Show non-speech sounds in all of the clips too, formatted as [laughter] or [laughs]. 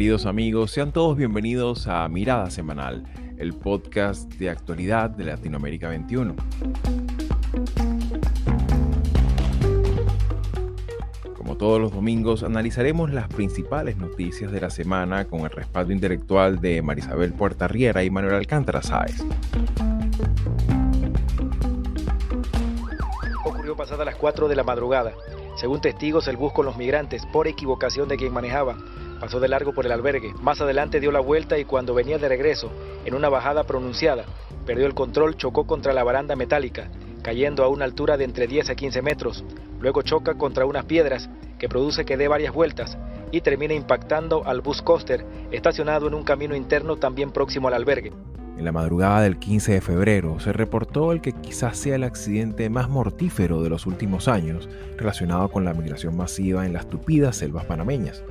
Queridos amigos, sean todos bienvenidos a Mirada Semanal, el podcast de actualidad de Latinoamérica 21. Como todos los domingos, analizaremos las principales noticias de la semana con el respaldo intelectual de Marisabel Puerta Riera y Manuel Alcántara Sáez. Ocurrió pasada las 4 de la madrugada. Según testigos, el bus con los migrantes, por equivocación de quien manejaba, pasó de largo por el albergue. Más adelante dio la vuelta y cuando venía de regreso, en una bajada pronunciada, perdió el control, chocó contra la baranda metálica, cayendo a una altura de entre 10 a 15 metros. Luego choca contra unas piedras que produce que dé varias vueltas y termina impactando al bus coaster estacionado en un camino interno también próximo al albergue. En la madrugada del 15 de febrero se reportó el que quizás sea el accidente más mortífero de los últimos años relacionado con la migración masiva en las tupidas selvas panameñas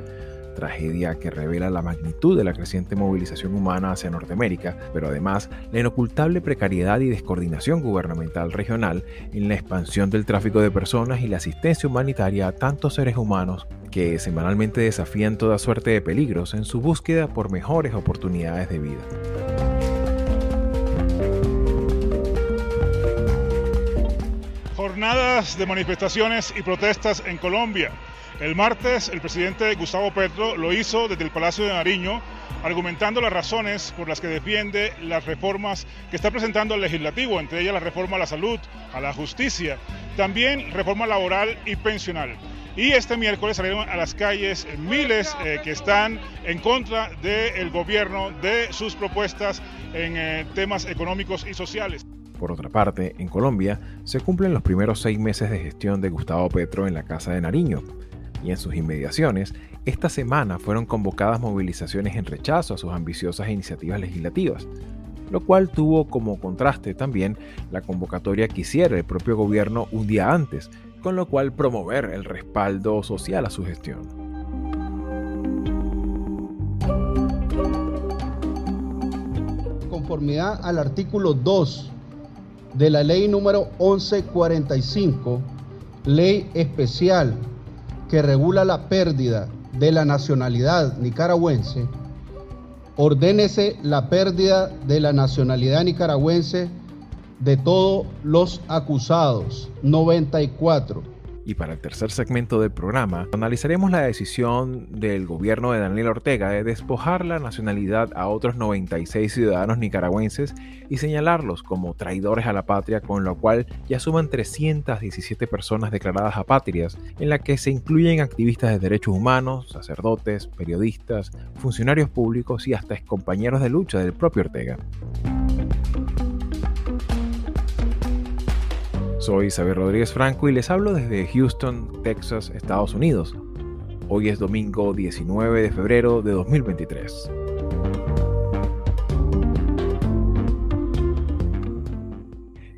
tragedia que revela la magnitud de la creciente movilización humana hacia Norteamérica, pero además la inocultable precariedad y descoordinación gubernamental regional en la expansión del tráfico de personas y la asistencia humanitaria a tantos seres humanos que semanalmente desafían toda suerte de peligros en su búsqueda por mejores oportunidades de vida. Jornadas de manifestaciones y protestas en Colombia. El martes el presidente Gustavo Petro lo hizo desde el Palacio de Nariño, argumentando las razones por las que defiende las reformas que está presentando el legislativo, entre ellas la reforma a la salud, a la justicia, también reforma laboral y pensional. Y este miércoles salieron a las calles miles eh, que están en contra del gobierno, de sus propuestas en eh, temas económicos y sociales. Por otra parte, en Colombia se cumplen los primeros seis meses de gestión de Gustavo Petro en la Casa de Nariño y en sus inmediaciones, esta semana fueron convocadas movilizaciones en rechazo a sus ambiciosas iniciativas legislativas, lo cual tuvo como contraste también la convocatoria que hiciera el propio gobierno un día antes, con lo cual promover el respaldo social a su gestión. Conformidad al artículo 2 de la ley número 1145, ley especial que regula la pérdida de la nacionalidad nicaragüense, ordénese la pérdida de la nacionalidad nicaragüense de todos los acusados. 94 y para el tercer segmento del programa, analizaremos la decisión del gobierno de Daniel Ortega de despojar la nacionalidad a otros 96 ciudadanos nicaragüenses y señalarlos como traidores a la patria, con lo cual ya suman 317 personas declaradas apátridas, en la que se incluyen activistas de derechos humanos, sacerdotes, periodistas, funcionarios públicos y hasta excompañeros de lucha del propio Ortega. Soy Xavier Rodríguez Franco y les hablo desde Houston, Texas, Estados Unidos. Hoy es domingo 19 de febrero de 2023.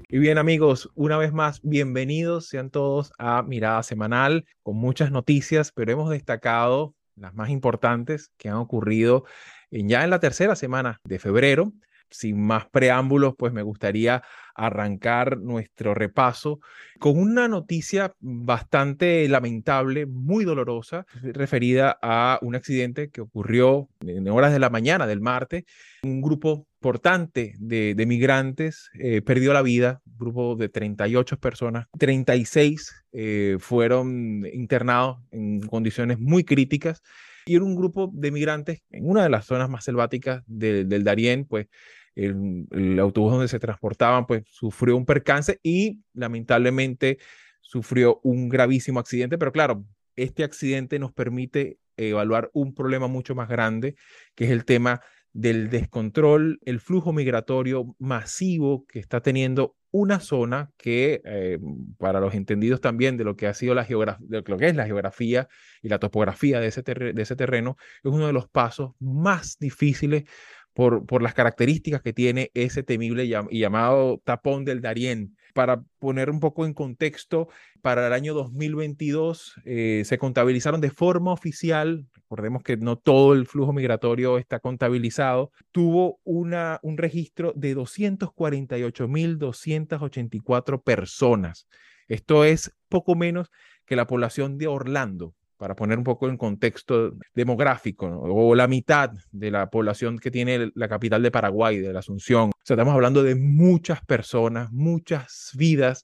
Y bien amigos, una vez más, bienvenidos sean todos a Mirada Semanal con muchas noticias, pero hemos destacado las más importantes que han ocurrido ya en la tercera semana de febrero sin más preámbulos, pues me gustaría arrancar nuestro repaso con una noticia bastante lamentable, muy dolorosa, referida a un accidente que ocurrió en horas de la mañana del martes. Un grupo importante de, migrantes eh, perdió la vida, un grupo de 38 personas, 36 eh, fueron internados en condiciones muy críticas y era un grupo de migrantes en una de las zonas más selváticas del Darién, pues el, autobús donde se transportaban pues sufrió un percance y lamentablemente sufrió un gravísimo accidente, pero claro, este accidente nos permite evaluar un problema mucho más grande, que es el tema del descontrol, el flujo migratorio masivo que está teniendo una zona que, eh, para los entendidos también de lo que ha sido la de lo que es la geografía y la topografía de ese, de ese terreno, es uno de los pasos más difíciles por, las características que tiene ese temible y llamado tapón del Darién. Para poner un poco en contexto, para el año 2022 eh, se contabilizaron de forma oficial, recordemos que no todo el flujo migratorio está contabilizado, tuvo una, un registro de 248.284 personas. Esto es poco menos que la población de Orlando para poner un poco en contexto demográfico, o la mitad de la población que tiene la capital de Paraguay, de la Asunción. O sea, estamos hablando de muchas personas, muchas vidas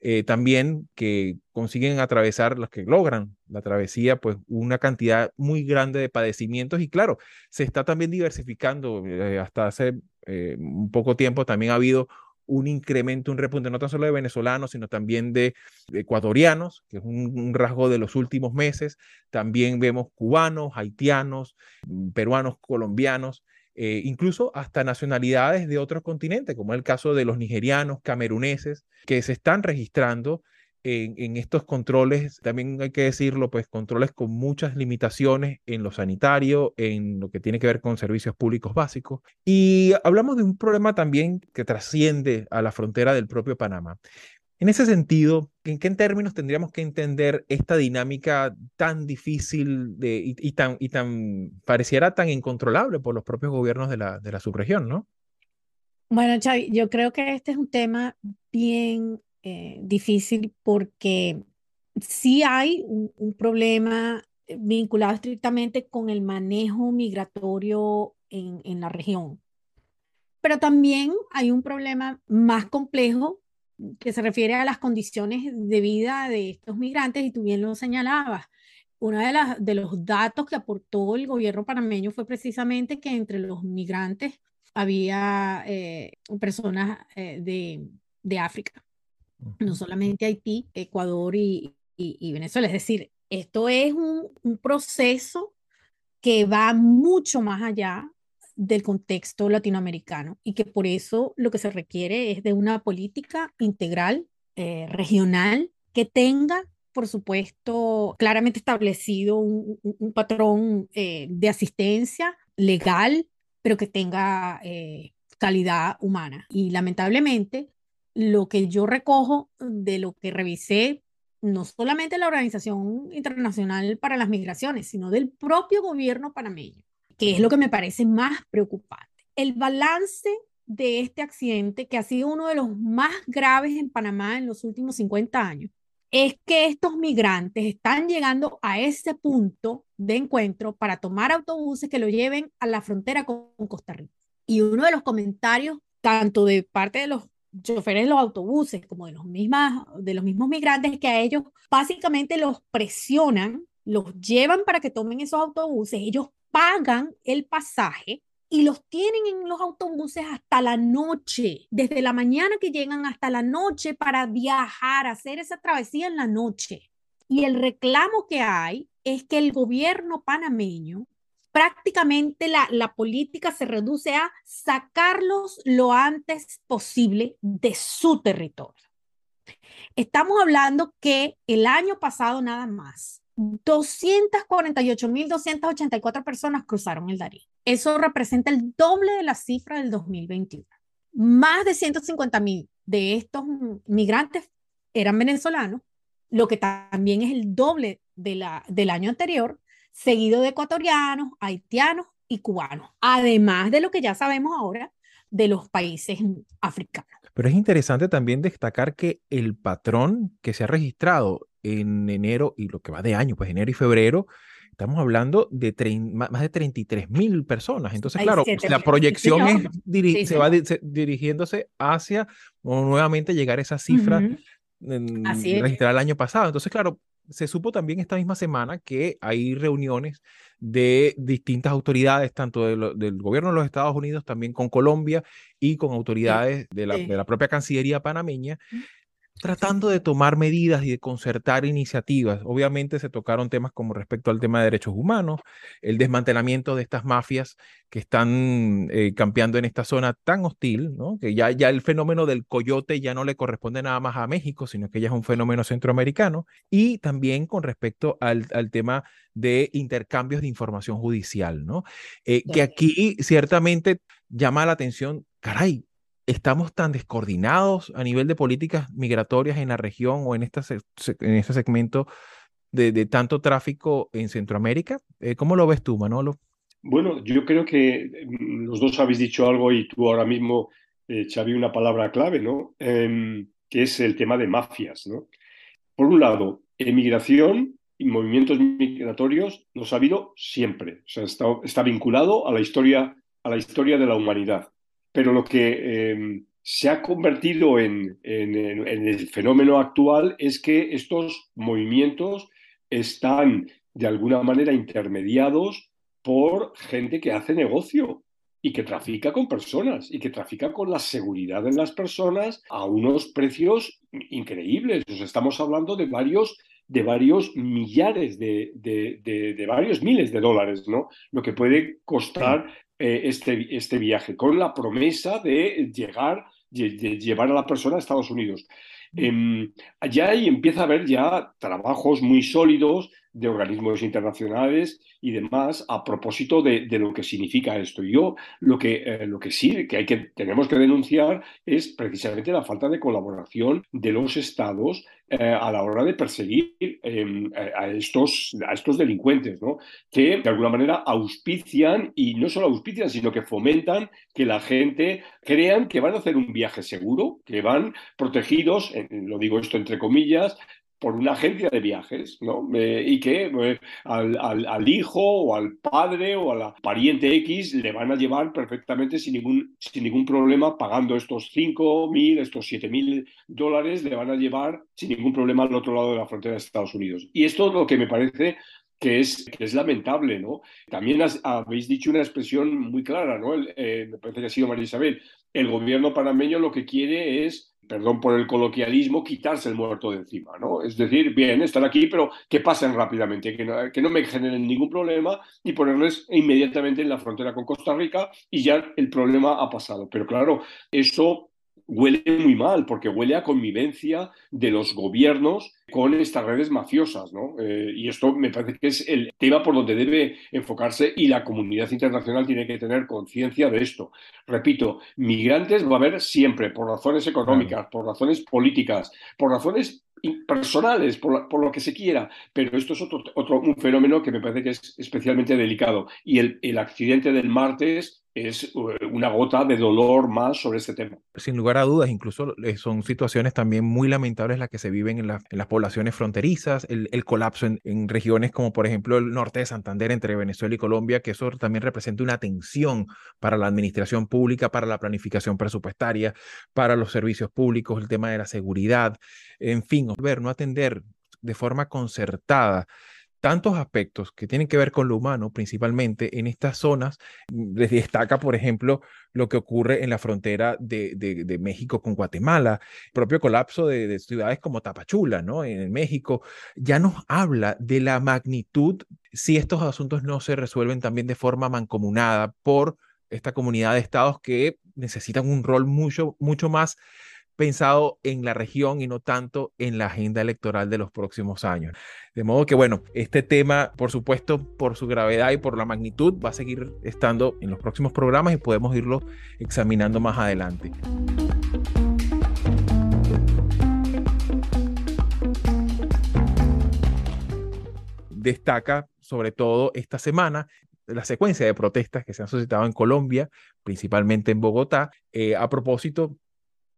eh, también que consiguen atravesar, los que logran la travesía, pues una cantidad muy grande de padecimientos y claro, se está también diversificando. Eh, hasta hace eh, un poco tiempo también ha habido un incremento, un repunte, no tan solo de venezolanos, sino también de, ecuatorianos, que es un, rasgo de los últimos meses. También vemos cubanos, haitianos, mm, peruanos, colombianos. Eh, incluso hasta nacionalidades de otros continentes, como el caso de los nigerianos, cameruneses, que se están registrando en, estos controles, también hay que decirlo, pues controles con muchas limitaciones en lo sanitario, en lo que tiene que ver con servicios públicos básicos. Y hablamos de un problema también que trasciende a la frontera del propio Panamá. En ese sentido, ¿en qué términos tendríamos que entender esta dinámica tan difícil de, y, tan, y tan pareciera tan incontrolable por los propios gobiernos de la, de la subregión, ¿no? Bueno, Xavi, yo creo que este es un tema bien eh, difícil porque sí hay un, problema vinculado estrictamente con el manejo migratorio en, en la región. Pero también hay un problema más complejo que se refiere a las condiciones de vida de estos migrantes y tú bien lo señalabas. Uno de, las, de los datos que aportó el gobierno panameño fue precisamente que entre los migrantes había eh, personas eh, de, de África no solamente Haití, Ecuador y, Venezuela. Es decir, esto es un, proceso que va mucho más allá del contexto latinoamericano y que por eso lo que se requiere es de una política integral, eh, regional, que tenga, por supuesto, claramente establecido un, patrón eh, de asistencia legal, pero que tenga eh, calidad humana. Y lamentablemente, lo que yo recojo de lo que revisé, no solamente la Organización Internacional para las Migraciones, sino del propio gobierno panameño, que es lo que me parece más preocupante. El balance de este accidente, que ha sido uno de los más graves en Panamá en los últimos 50 años, es que estos migrantes están llegando a ese punto de encuentro para tomar autobuses que lo lleven a la frontera con Costa Rica. Y uno de los comentarios, tanto de parte de los choferes de los autobuses, como de los, mismas, de los mismos migrantes, que a ellos básicamente los presionan, los llevan para que tomen esos autobuses, ellos pagan el pasaje y los tienen en los autobuses hasta la noche, desde la mañana que llegan hasta la noche para viajar, hacer esa travesía en la noche. Y el reclamo que hay es que el gobierno panameño prácticamente la, la política se reduce a sacarlos lo antes posible de su territorio. Estamos hablando que el año pasado nada más, 248.284 personas cruzaron el Darío. Eso representa el doble de la cifra del 2021. Más de 150.000 de estos migrantes eran venezolanos, lo que también es el doble de la, del año anterior, seguido de ecuatorianos, haitianos y cubanos, además de lo que ya sabemos ahora de los países africanos. Pero es interesante también destacar que el patrón que se ha registrado en enero y lo que va de año, pues enero y febrero, estamos hablando de más de 33 mil personas. Entonces, claro, la proyección es se va dirigiéndose hacia nuevamente llegar a esa cifra registrada el año pasado. Entonces, claro, se supo también esta misma semana que hay reuniones de distintas autoridades, tanto del gobierno de los Estados Unidos, también con Colombia y con autoridades de, la, de la propia Cancillería panameña, tratando de tomar medidas y de concertar iniciativas. Obviamente se tocaron temas como respecto al tema de derechos humanos, el desmantelamiento de estas mafias que están eh, campeando en esta zona tan hostil, ¿no? que ya, ya el fenómeno del coyote ya no le corresponde nada más a México, sino que ya es un fenómeno centroamericano, y también con respecto al, al tema de intercambios de información judicial, ¿no? Eh, que aquí ciertamente llama la atención, caray, estamos tan descoordinados a nivel de políticas migratorias en la región o en, esta en este segmento de, tanto tráfico en Centroamérica. Eh, ¿Cómo lo ves tú, Manolo? Bueno, yo creo que mm, los dos habéis dicho algo y tú ahora mismo, eh, Xavi, una palabra clave, ¿no? Em, que es el tema de mafias, ¿no? Por un lado, emigración movimientos migratorios los ha habido siempre. O sea, está, está vinculado a la, historia, a la historia de la humanidad. Pero lo que em, se ha convertido en, en, el fenómeno actual es que estos movimientos están de alguna manera intermediados por gente que hace negocio y que trafica con personas y que trafica con la seguridad de las personas a unos precios increíbles. estamos hablando de varios de varios millares de, de, varios miles de dólares, ¿no? Lo que puede costar eh, este, este viaje, con la promesa de llegar, de, llevar a la persona a Estados Unidos. Eh, allá ahí empieza a haber ya trabajos muy sólidos de organismos internacionales y demás a propósito de, lo que significa esto. Yo lo que, eh, lo que sí que, hay que tenemos que denunciar es precisamente la falta de colaboración de los estados eh, a la hora de perseguir em, a, estos, a estos delincuentes, ¿no? que de alguna manera auspician y no solo auspician, sino que fomentan que la gente crean que van a hacer un viaje seguro, que van protegidos, lo digo esto entre comillas, por una agencia de viajes, ¿no? Y que eh, al, hijo o al padre o a la pariente X le van a llevar perfectamente sin ningún, sin ningún problema pagando estos 5.000, estos 7.000 dólares, le van a llevar sin ningún problema al otro lado de la frontera de Estados Unidos. Y esto es lo que me parece que es, que es lamentable, ¿no? También habéis dicho una expresión muy clara, ¿no? Eh, me parece que ha sido María Isabel. El gobierno panameño lo que quiere es perdón por el coloquialismo, quitarse el muerto de encima, ¿no? Es decir, bien, están aquí, pero que pasen rápidamente, que no, que no me generen ningún problema y ponerles inmediatamente en la frontera con Costa Rica y ya el problema ha pasado. Pero claro, eso huele muy mal, porque huele a convivencia de los gobiernos con estas redes mafiosas, ¿no? Eh, y esto me parece que es el tema por donde debe enfocarse y la comunidad internacional tiene que tener conciencia de esto. Repito, migrantes va a haber siempre, por razones económicas, por razones políticas, por razones personales, por, lo que se quiera, pero esto es otro, otro, un fenómeno que me parece que es especialmente delicado. Y el, el accidente del martes es eh, una gota de dolor más sobre este tema. Sin lugar a dudas, incluso eh, son situaciones también muy lamentables las que se viven en, las poblaciones fronterizas, el, colapso en, regiones como por ejemplo el norte de Santander entre Venezuela y Colombia, que eso también representa una tensión para la administración pública, para la planificación presupuestaria, para los servicios públicos, el tema de la seguridad, en fin, ver, no atender de forma concertada tantos aspectos que tienen que ver con lo humano, principalmente en estas zonas. Les destaca, por ejemplo, lo que ocurre en la frontera de, de, México con Guatemala, el propio colapso de, ciudades como Tapachula, ¿no? En México, ya nos habla de la magnitud si estos asuntos no se resuelven también de forma mancomunada por esta comunidad de estados que necesitan un rol mucho, mucho más pensado en la región y no tanto en la agenda electoral de los próximos años. De modo que, bueno, este tema, por supuesto, por su gravedad y por la magnitud, va a seguir estando en los próximos programas y podemos irlo examinando más adelante. Destaca sobre todo esta semana la secuencia de protestas que se han suscitado en Colombia, principalmente en Bogotá, eh, a propósito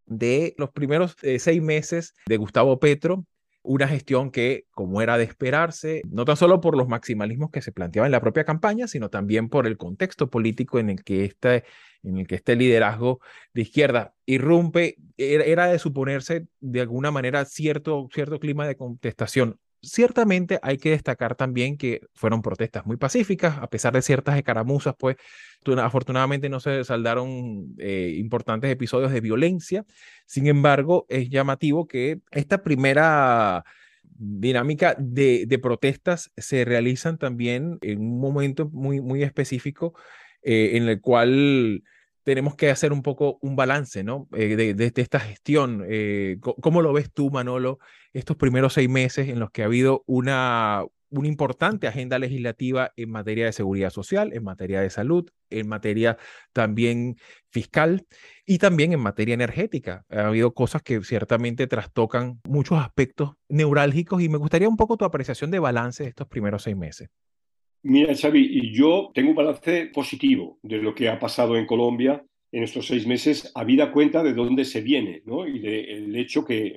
de los primeros eh, seis meses de Gustavo Petro, una gestión que, como era de esperarse, no tan solo por los maximalismos que se planteaban en la propia campaña, sino también por el contexto político en el que este, en el que este liderazgo de izquierda irrumpe, era de suponerse de alguna manera cierto, cierto clima de contestación Ciertamente hay que destacar también que fueron protestas muy pacíficas, a pesar de ciertas escaramuzas, pues afortunadamente no se saldaron eh, importantes episodios de violencia. Sin embargo, es llamativo que esta primera dinámica de, protestas se realizan también en un momento muy, muy específico eh, en el cual tenemos que hacer un poco un balance, ¿no? Eh, de, esta gestión. Eh, ¿Cómo lo ves tú, Manolo, estos primeros seis meses en los que ha habido una, una importante agenda legislativa en materia de seguridad social, en materia de salud, en materia también fiscal y también en materia energética. Ha habido cosas que ciertamente trastocan muchos aspectos neurálgicos y me gustaría un poco tu apreciación de balance de estos primeros seis meses. Mira, Xavi, yo tengo un balance positivo de lo que ha pasado en Colombia en estos seis meses, habida cuenta de dónde se viene, ¿no? Y del hecho que,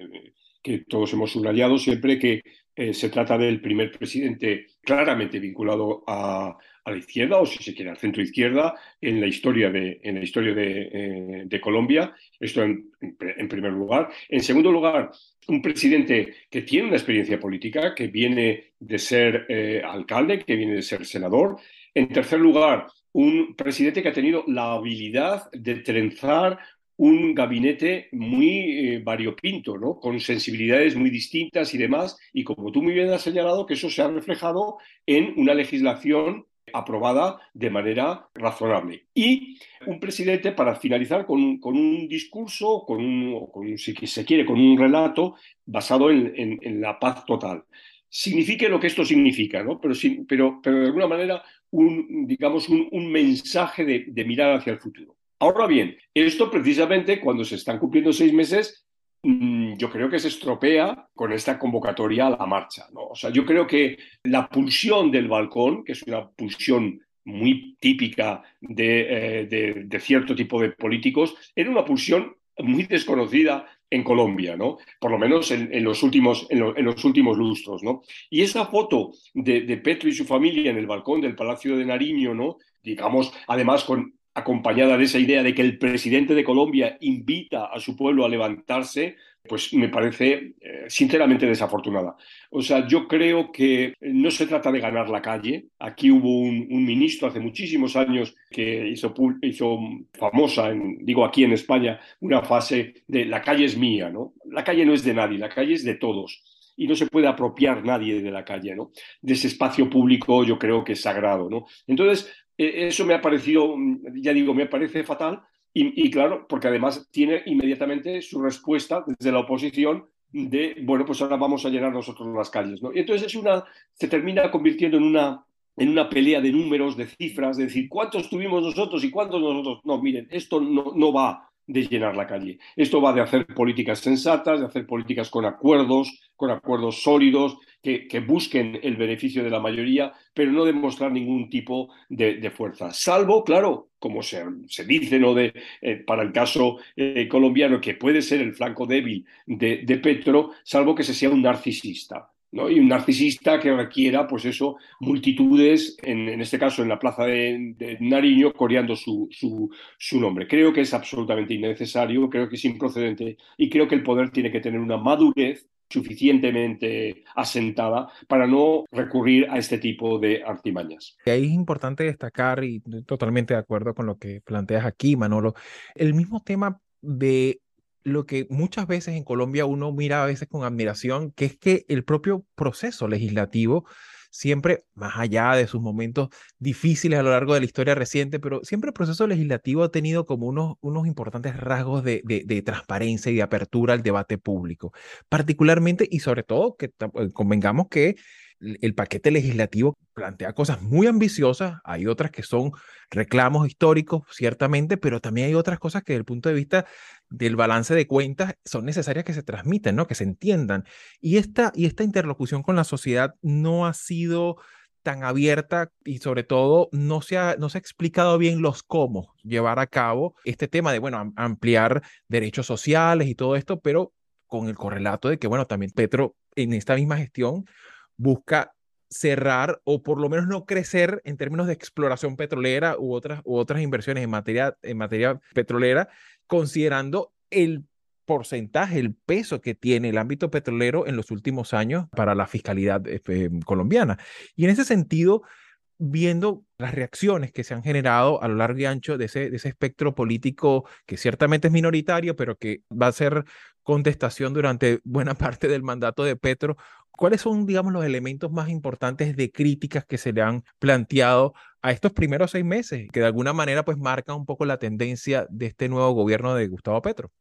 que todos hemos subrayado siempre que eh, se trata del primer presidente claramente vinculado a, la izquierda, o si se quiere, al centro izquierda, en la historia de, en la historia de, eh, Colombia. Esto en, primer lugar. En segundo lugar, un presidente que tiene una experiencia política, que viene de ser eh, alcalde, que viene de ser senador. En tercer lugar, un presidente que ha tenido la habilidad de trenzar un gabinete muy eh, variopinto, ¿no? con sensibilidades muy distintas y demás, y como tú muy bien has señalado, que eso se ha reflejado en una legislación aprobada de manera razonable. Y un presidente, para finalizar, con, un discurso, con un, si se quiere, con un relato basado en, la paz total. Signifique lo que esto significa, ¿no? pero, pero, pero de alguna manera un, digamos, un, mensaje de mirar hacia el futuro. Ahora bien, esto precisamente cuando se están cumpliendo seis meses, mm, yo creo que se estropea con esta convocatoria a la marcha. ¿no? O sea, yo creo que la pulsión del balcón, que es una pulsión muy típica de, eh, cierto tipo de políticos, era una pulsión muy desconocida en Colombia, ¿no? Por lo menos en, los, últimos, en, los últimos lustros, ¿no? Y esa foto de, de, Petro y su familia en el balcón del Palacio de Nariño, ¿no? Digamos, además con acompañada de esa idea de que el presidente de Colombia invita a su pueblo a levantarse, pues me parece eh, sinceramente desafortunada. O sea, yo creo que no se trata de ganar la calle. Aquí hubo un, ministro hace muchísimos años que hizo, famosa, digo aquí en España, una fase de la calle es mía, ¿no? La calle no es de nadie, la calle es de todos y no se puede apropiar nadie de la calle, ¿no? De ese espacio público yo creo que es sagrado, ¿no? Entonces, eso me ha parecido, ya digo, me parece fatal y, claro, porque además tiene inmediatamente su respuesta desde la oposición de, bueno, pues ahora vamos a llenar nosotros las calles, ¿no? Y entonces es una, se termina convirtiendo en una, en una pelea de números, de cifras, de decir cuántos tuvimos nosotros y cuántos nosotros. No, miren, esto no, no va de llenar la calle. Esto va de hacer políticas sensatas, de hacer políticas con acuerdos, con acuerdos sólidos, que, busquen el beneficio de la mayoría, pero no demostrar ningún tipo de, fuerza. Salvo, claro, como se, dice ¿no? de, eh, para el caso eh, colombiano, que puede ser el flanco débil de, de Petro, salvo que se sea un narcisista. Y un narcisista que requiera, pues eso, multitudes, en, este caso en la plaza de, Nariño, coreando su, su, nombre. Creo que es absolutamente innecesario, creo que es improcedente y creo que el poder tiene que tener una madurez suficientemente asentada para no recurrir a este tipo de artimañas. Y ahí es importante destacar, y totalmente de acuerdo con lo que planteas aquí, Manolo, el mismo tema de lo que muchas veces en Colombia uno mira a veces con admiración, que es que el propio proceso legislativo siempre, más allá de sus momentos difíciles a lo largo de la historia reciente, pero siempre el proceso legislativo ha tenido como unos, unos importantes rasgos de, de, transparencia y de apertura al debate público, particularmente y sobre todo que eh, convengamos que el paquete legislativo plantea cosas muy ambiciosas, hay otras que son reclamos históricos, ciertamente, pero también hay otras cosas que desde el punto de vista del balance de cuentas son necesarias que se transmiten, ¿no? que se entiendan. Y esta, y esta interlocución con la sociedad no ha sido tan abierta y sobre todo no se ha, no se ha explicado bien los cómo llevar a cabo este tema de, bueno, ampliar derechos sociales y todo esto, pero con el correlato de que, bueno, también Petro en esta misma gestión busca cerrar o por lo menos no crecer en términos de exploración petrolera u otras, u otras inversiones en materia, en materia petrolera, considerando el porcentaje, el peso que tiene el ámbito petrolero en los últimos años para la fiscalidad eh, colombiana. Y en ese sentido, viendo las reacciones que se han generado a lo largo y ancho de ese, de ese espectro político que ciertamente es minoritario, pero que va a ser contestación durante buena [laughs] parte del mandato de Petro, ¿Cuáles son, digamos, los elementos más importantes de críticas que se le han planteado a estos primeros seis meses, que de alguna manera pues marcan un poco la tendencia de este nuevo gobierno de Gustavo Petro?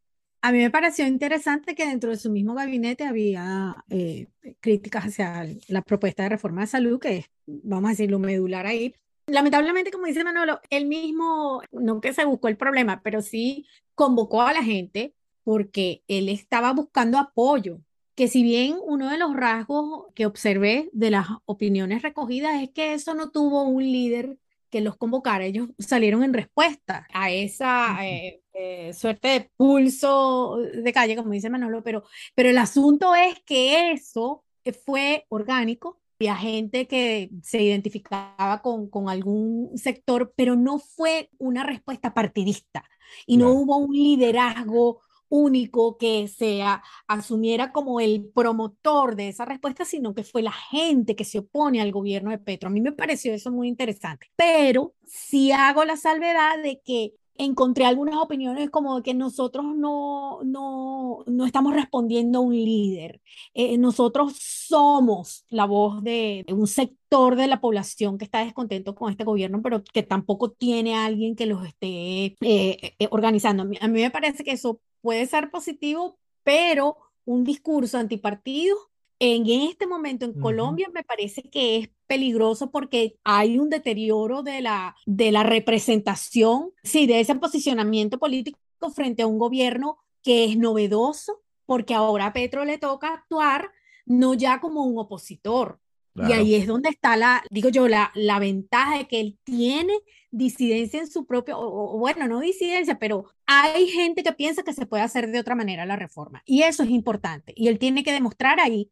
A mí me pareció interesante que dentro de su mismo gabinete había eh, críticas hacia la propuesta de reforma de salud, que es, vamos a decirlo, medular ahí. Lamentablemente, como dice Manolo, él mismo, no que se buscó el problema, pero sí convocó a la gente porque él estaba buscando apoyo que si bien uno de los rasgos que observé de las opiniones recogidas es que eso no tuvo un líder que los convocara, ellos salieron en respuesta a esa eh, eh, suerte de pulso de calle, como dice Manolo, pero, pero el asunto es que eso fue orgánico. Había gente que se identificaba con, con algún sector, pero no fue una respuesta partidista y no hubo un liderazgo único que se asumiera como el promotor de esa respuesta, sino que fue la gente que se opone al gobierno de Petro. A mí me pareció eso muy interesante, pero sí hago la salvedad de que encontré algunas opiniones como que nosotros no, no, no estamos respondiendo a un líder. Eh, nosotros somos la voz de, un sector de la población que está descontento con este gobierno, pero que tampoco tiene alguien que los esté eh, eh, organizando. A mí, me parece que eso puede ser positivo, pero un discurso antipartido en este momento en Colombia me parece que es peligroso porque hay un deterioro de la, de la representación, sí, de ese posicionamiento político frente a un gobierno que es novedoso, porque ahora a Petro le toca actuar no ya como un opositor. Y ahí es donde está la, digo yo, la, la ventaja de que él tiene disidencia en su propio, o, bueno, no disidencia, pero hay gente que piensa que se puede hacer de otra manera la reforma. Y eso es importante. Y él tiene que demostrar ahí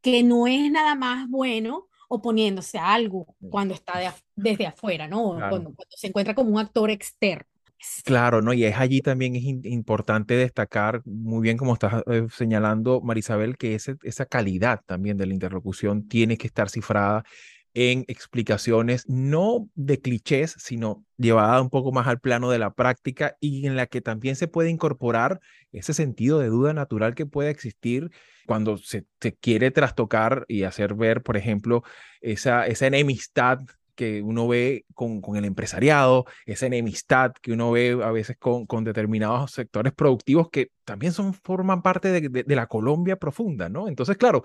que no es nada más bueno oponiéndose a algo cuando está desde afuera, ¿no? Cuando, se encuentra como un actor externo. Claro, ¿no? Y es allí también es importante destacar, muy bien como estás eh, señalando, Marisabel, que ese, esa calidad también de la interlocución tiene que estar cifrada en explicaciones no de clichés, sino llevada un poco más al plano de la práctica y en la que también se puede incorporar ese sentido de duda natural que puede existir cuando se, quiere trastocar y hacer ver, por ejemplo, esa, esa enemistad que uno ve con, con, el empresariado, esa enemistad que uno ve a veces con, con determinados sectores productivos que también son, forman parte de, de la Colombia profunda, ¿no? Entonces, claro,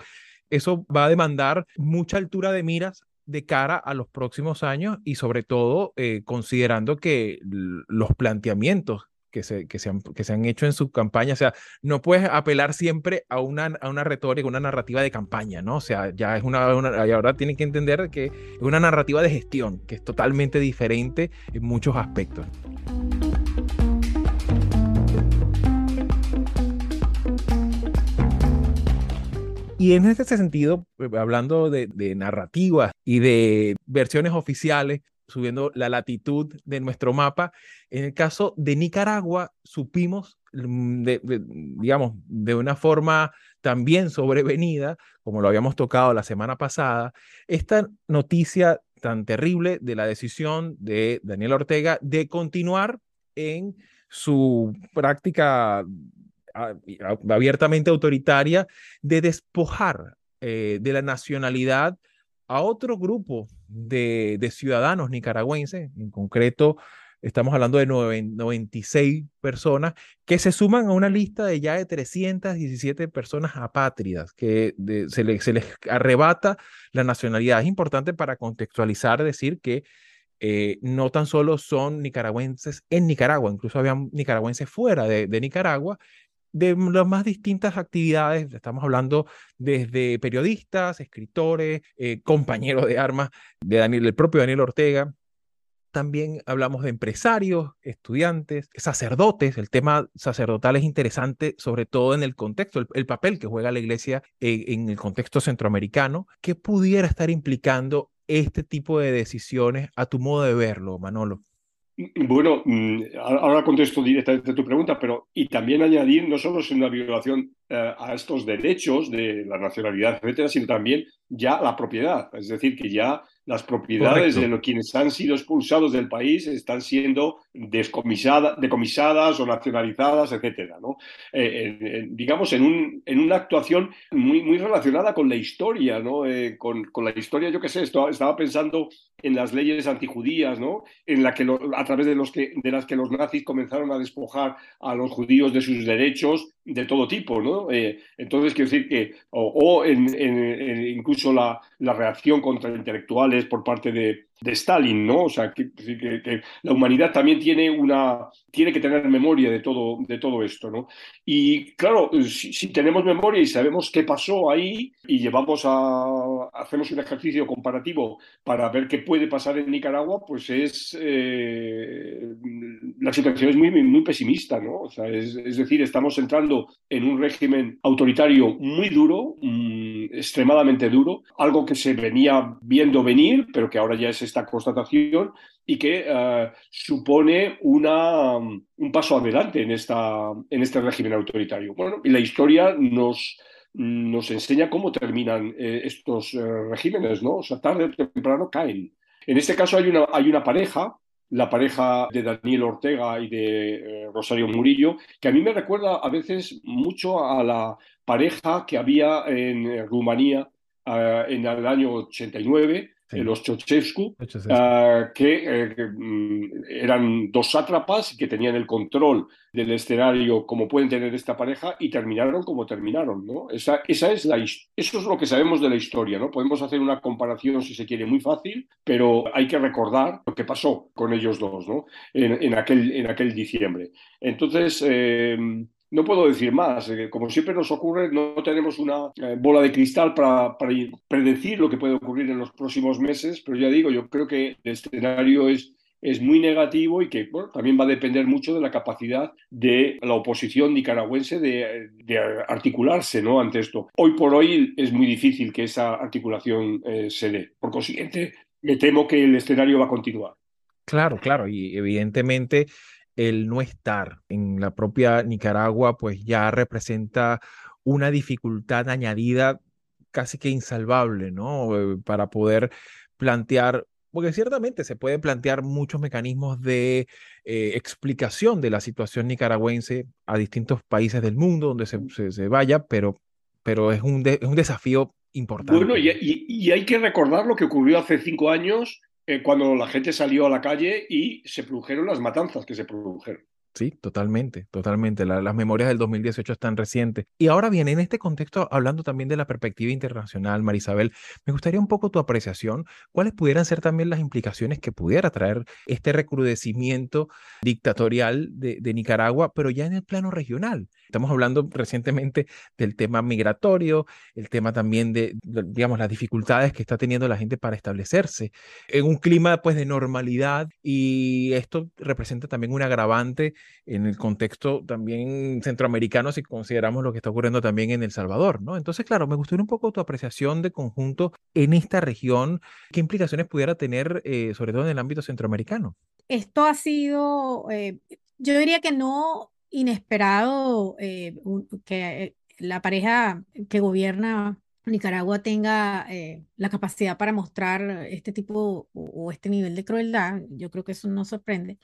eso va a demandar mucha altura de miras de cara a los próximos años y sobre todo eh, considerando que los planteamientos que se, que, se han, que se han hecho en su campaña, o sea, no puedes apelar siempre a una, a una retórica, una narrativa de campaña, ¿no? O sea, ya es una, una, ahora tienen que entender que es una narrativa de gestión, que es totalmente diferente en muchos aspectos. Y en este sentido, eh, hablando de, narrativas y de versiones oficiales, subiendo la latitud de nuestro mapa, en el caso de Nicaragua supimos, mm, digamos, de una forma también sobrevenida, como lo habíamos tocado la semana pasada, esta noticia tan terrible de la decisión de Daniel Ortega de continuar en su práctica abiertamente autoritaria de despojar eh, de la nacionalidad a otro grupo de, ciudadanos nicaragüenses, en concreto estamos hablando de 96 personas que se suman a una lista de ya de 317 personas apátridas que se, se, les arrebata la nacionalidad. Es importante para contextualizar, decir que eh, no tan solo son nicaragüenses en Nicaragua, incluso había nicaragüenses fuera de, de Nicaragua de las más distintas actividades. Estamos hablando desde periodistas, escritores, eh, compañeros de armas de Daniel, el propio Daniel Ortega. También hablamos de empresarios, estudiantes, sacerdotes. El tema sacerdotal es interesante, sobre todo en el contexto, el, papel que juega la iglesia en, en el contexto centroamericano. ¿Qué pudiera estar implicando este tipo de decisiones a tu modo de verlo, Manolo? Bueno, mm, ahora contesto directamente a tu pregunta, pero y también añadir, no solo es una violación a estos derechos de la nacionalidad, etcétera, sino también ya la propiedad. Es decir, que ya las propiedades de los quienes han sido expulsados del país están siendo descomisadas, decomisadas o nacionalizadas, etcétera, ¿no? Eh, digamos, en, un, en una actuación muy, muy relacionada con la historia, ¿no? Eh, con, con, la historia, yo qué sé, estaba pensando en las leyes antijudías, ¿no? En la que a través de, los que, de las que los nazis comenzaron a despojar a los judíos de sus derechos de todo tipo, ¿no? Eh, entonces, quiero decir que, o, en, incluso la, la, reacción contra intelectuales por parte de, de Stalin, ¿no? O sea, que, la humanidad también tiene una, tiene que tener memoria de todo, de todo esto, ¿no? Y claro, si, tenemos memoria y sabemos qué pasó ahí y llevamos a, hacemos un ejercicio comparativo para ver qué puede pasar en Nicaragua, pues es, eh, la situación es muy, muy pesimista, ¿no? O sea, es, decir, estamos entrando en un régimen autoritario muy duro, mm, extremadamente duro, algo que se venía viendo venir, pero que ahora ya es esta constatación y que eh, supone una, un paso adelante en, esta, en este régimen autoritario. Bueno, y la historia nos, nos enseña cómo terminan eh, estos eh, regímenes, ¿no? O sea, tarde o temprano caen. En este caso hay una, hay una pareja, la pareja de Daniel Ortega y de Rosario Murillo, que a mí me recuerda a veces mucho a la pareja que había en Rumanía en el año 89, los Ceausescu, ah, que, eh, mm, eran dos sátrapas que tenían el control del escenario como pueden tener esta pareja y terminaron como terminaron. ¿no? Esa, esa es la, eso es lo que sabemos de la historia. ¿no? Podemos hacer una comparación, si se quiere, muy fácil, pero hay que recordar lo que pasó con ellos dos ¿no? en, aquel, en aquel diciembre. Entonces, eh, no puedo decir más. Eh, como siempre nos ocurre, no tenemos una eh, bola de cristal para, predecir lo que puede ocurrir en los próximos meses, pero ya digo, yo creo que el escenario es, muy negativo y que también va a depender mucho de la capacidad de la oposición nicaragüense de, articularse ¿no? ante esto. Hoy por hoy es muy difícil que esa articulación eh, se dé. Por consiguiente, me temo que el escenario va a continuar. Claro, claro, y evidentemente el no estar en la propia Nicaragua, pues ya representa una dificultad añadida casi que insalvable, ¿no? Eh, para poder plantear, porque ciertamente se pueden plantear muchos mecanismos de eh, explicación de la situación nicaragüense a distintos países del mundo donde se, vaya, pero, pero es, un es un desafío importante. Bueno, y hay que recordar lo que ocurrió hace cinco años eh, cuando la gente salió a la calle y se produjeron las matanzas que se produjeron. Sí, totalmente, totalmente. las memorias del 2018 están recientes. Y ahora bien, en este contexto, hablando también de la perspectiva internacional, Marisabel, me gustaría un poco tu apreciación. ¿Cuáles pudieran ser también las implicaciones que pudiera traer este recrudecimiento dictatorial de, Nicaragua, pero ya en el plano regional? Estamos hablando recientemente del tema migratorio, el tema también de, digamos, las dificultades que está teniendo la gente para establecerse en un clima, pues, de normalidad. Y esto representa también un agravante en el contexto también centroamericano, si consideramos lo que está ocurriendo también en El Salvador, ¿no? Entonces, claro, me gustaría un poco tu apreciación de conjunto en esta región, qué implicaciones pudiera tener, eh, sobre todo en el ámbito centroamericano. Esto ha sido, eh, yo diría que no inesperado eh, que la pareja que gobierna Nicaragua tenga la capacidad para mostrar este tipo o, este nivel de crueldad, yo creo que eso no sorprende.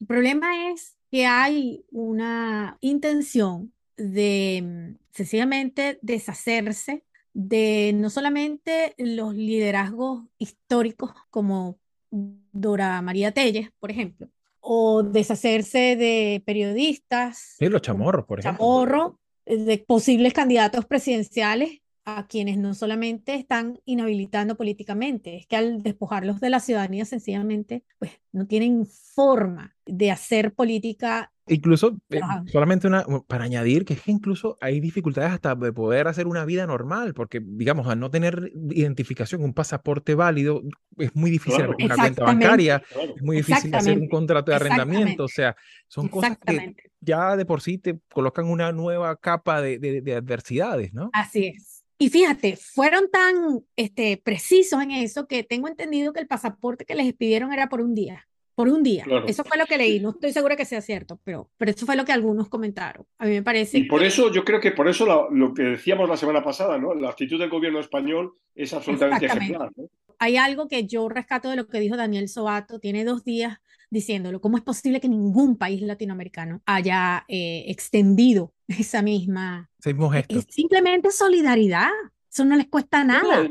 El problema es que hay una intención de mm, sencillamente deshacerse de no solamente los liderazgos históricos como Dora María Telles, por ejemplo, o deshacerse de periodistas. Sí, los chamorros, por ejemplo. Chamorro, de posibles candidatos presidenciales a quienes no solamente están inhabilitando políticamente, es que al despojarlos de la ciudadanía sencillamente, pues no tienen forma de hacer política. Incluso, eh, solamente una, para añadir que es que incluso hay dificultades hasta de poder hacer una vida normal, porque digamos, al no tener identificación, un pasaporte válido, es muy difícil abrir una cuenta bancaria, es muy difícil hacer un contrato de arrendamiento, o sea, son cosas que ya de por sí te colocan una nueva capa de, de adversidades, ¿no? Así es. Y fíjate, fueron tan este, precisos en eso que tengo entendido que el pasaporte que les pidieron era por un día. Por un día. Eso fue lo que leí. No estoy segura que sea cierto, pero, pero eso fue lo que algunos comentaron. A mí me parece. Y por eso, yo creo que por eso lo, que decíamos la semana pasada, ¿no? La actitud del gobierno español es absolutamente ejemplar. Hay algo que yo rescato de lo que dijo Daniel Sobato. Tiene dos días diciéndolo. ¿Cómo es posible que ningún país latinoamericano haya eh, extendido [laughs] esa misma... Es simplemente solidaridad. Eso no les cuesta nada.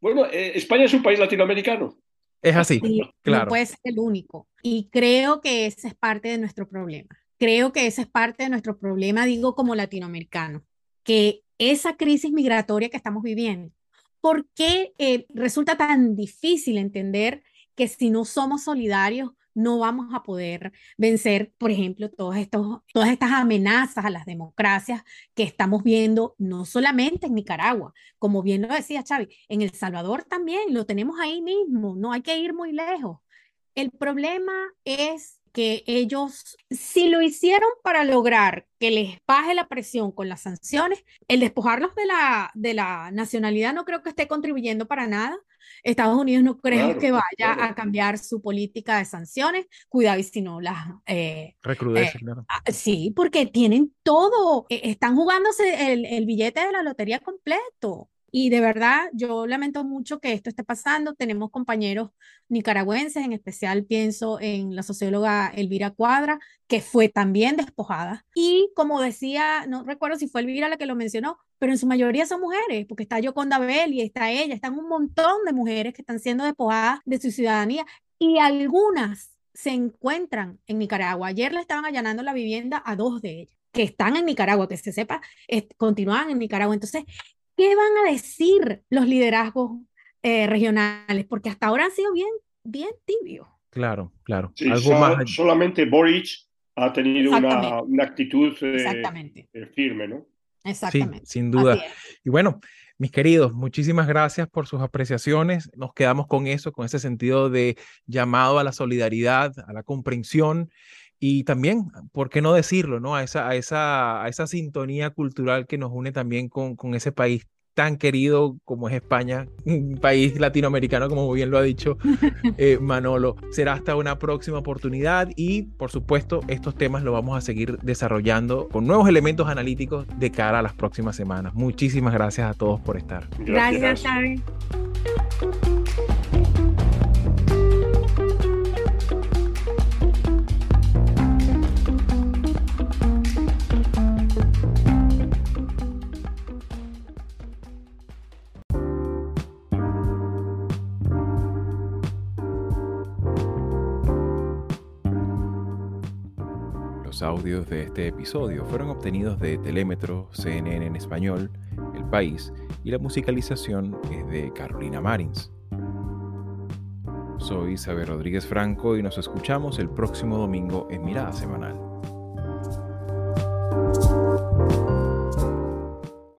Bueno, eh, España es un país latinoamericano. Es así, claro. No puede ser el único. Y creo que ese es parte de nuestro problema. Creo que ese es parte de nuestro problema, digo, como latinoamericano, que esa crisis migratoria que estamos viviendo, ¿por qué eh, resulta tan difícil entender que si no somos solidarios, no vamos a poder vencer, por ejemplo, todos estos, todas estas amenazas a las democracias que estamos viendo, no solamente en Nicaragua, como bien lo decía Xavi, en El Salvador también, lo tenemos ahí mismo, no hay que ir muy lejos. El problema es que ellos, si lo hicieron para lograr que les baje la presión con las sanciones, el despojarlos de la, de la nacionalidad no creo que esté contribuyendo para nada. Estados Unidos no creo que vaya a cambiar su política de sanciones. Cuidado y si no las... Eh, Recrudece, eh, ah, Sí, porque tienen todo. E, están jugándose el, el billete de la lotería completo. Y de verdad, yo lamento mucho que esto esté pasando. Tenemos compañeros nicaragüenses, en especial pienso en la socióloga Elvira Cuadra, que fue también despojada. Y como decía, no recuerdo si fue Elvira la que lo mencionó, pero en su mayoría son mujeres, porque está Yoconda Bell y está ella, están un montón de mujeres que están siendo despojadas de su ciudadanía y algunas se encuentran en Nicaragua. Ayer le estaban allanando la vivienda a dos de ellas que están en Nicaragua, que se sepa, continúan en Nicaragua. Entonces, ¿qué van a decir los liderazgos eh, regionales? Porque hasta ahora han sido bien, bien tibios. Claro, claro. Algo más... Solamente Boric ha tenido una, una, actitud eh, eh, firme, ¿no? Exactamente. Sí, sin duda. Y bueno, mis queridos, muchísimas gracias por sus apreciaciones. Nos quedamos con eso, con ese sentido de llamado a la solidaridad, a la comprensión y también, ¿por qué no decirlo, no? A esa, a esa, a esa sintonía cultural que nos une también con, con ese país tan querido como es España, [laughs] un país latinoamericano, como bien lo ha dicho [laughs] eh, Manolo. Será hasta una próxima oportunidad y, por supuesto, estos temas los vamos a seguir desarrollando con nuevos elementos analíticos de cara a las próximas semanas. Muchísimas gracias a todos por estar. Gracias, gracias audios de este episodio fueron obtenidos de Telémetro, CNN en español, El País y la musicalización es de Carolina Marins. Soy Isabel Rodríguez Franco y nos escuchamos el próximo domingo en Mirada Semanal.